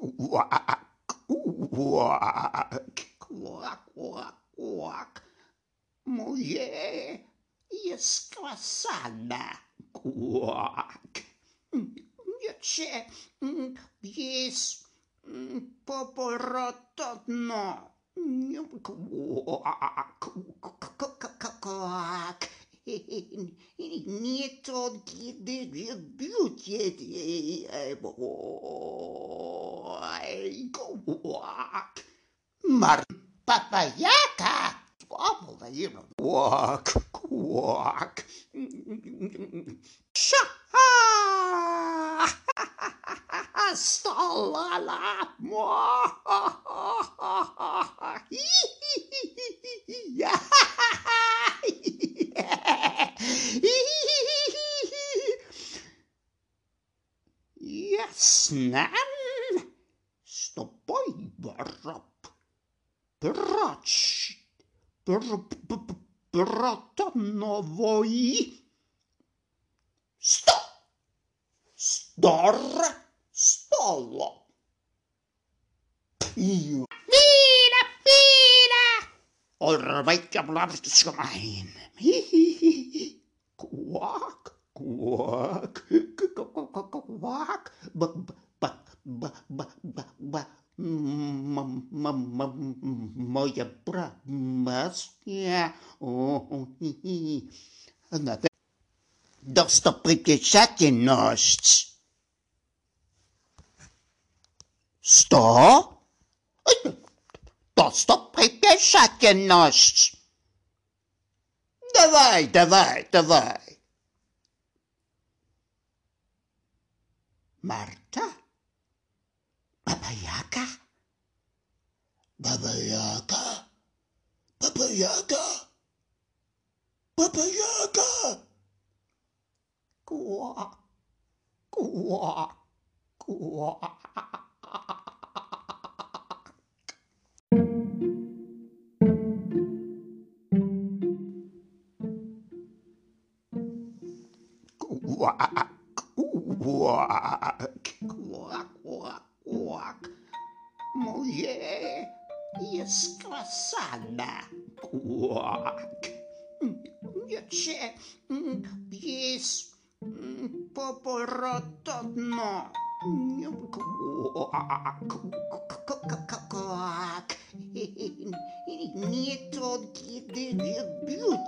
Квак, квак, квак, квак, квак. Mulher esclassada. Quack. Це єс поворотно. Quack, quack. Не тонкий дебют его. Biucie Quack. Mar papayaka. Quack, quack. Sha. Stalala. Jasnem. Stopoj brop. Brocz. Brotonowoi. Sto. Stor. Stolo. Pira, pira. Orveit jag blivit skein. Quack, quack, quack, ba, moja promocja. O, o, hi, hi. Dostoprypieczatyność. Sto? Dostoprypieczatyność. Dawaj, dawaj, dawaj. Marta? Baba ja? Baba Yaga. Baba Yaga. Quack, quack, quack. Quack, quack, quack, quack, quack. Oh, yeah. яскрасана. Как? Це єс поворотно. Как? Не тот дебют.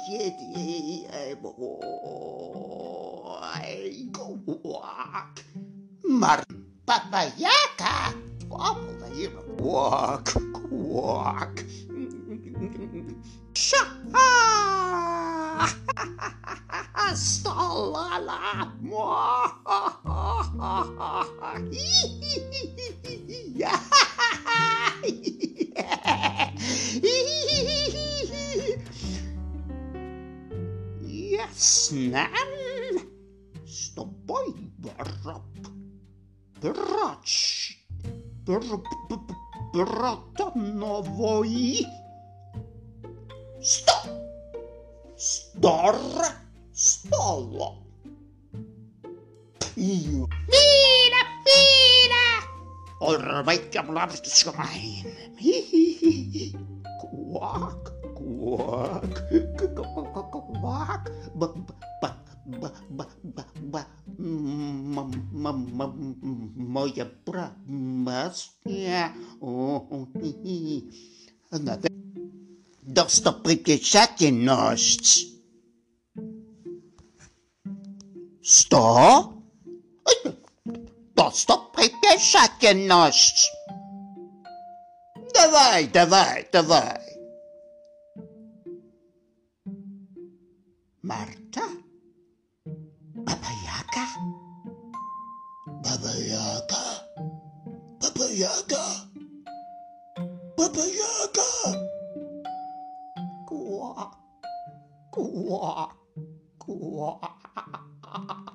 Мар, папаяка, помолвок. Sha. Stalala. Jasnem. Stopoj brop. Brocz. Br- brata Novoji. Sto! Stora stalla. Pio. Minä, minä! Orveikka blaskismain. Kuak, kuak, kuak, ba, ba, ba, ba, ba, ba, ma, mm, ma, ma, moja bra, Московские достопримечательность. Что? Достопримечательность. Давай, давай, давай. Марта? Баба Яга? Баба а Яга. Papa Yaga. Papa Yaga. Quack, quack, quack.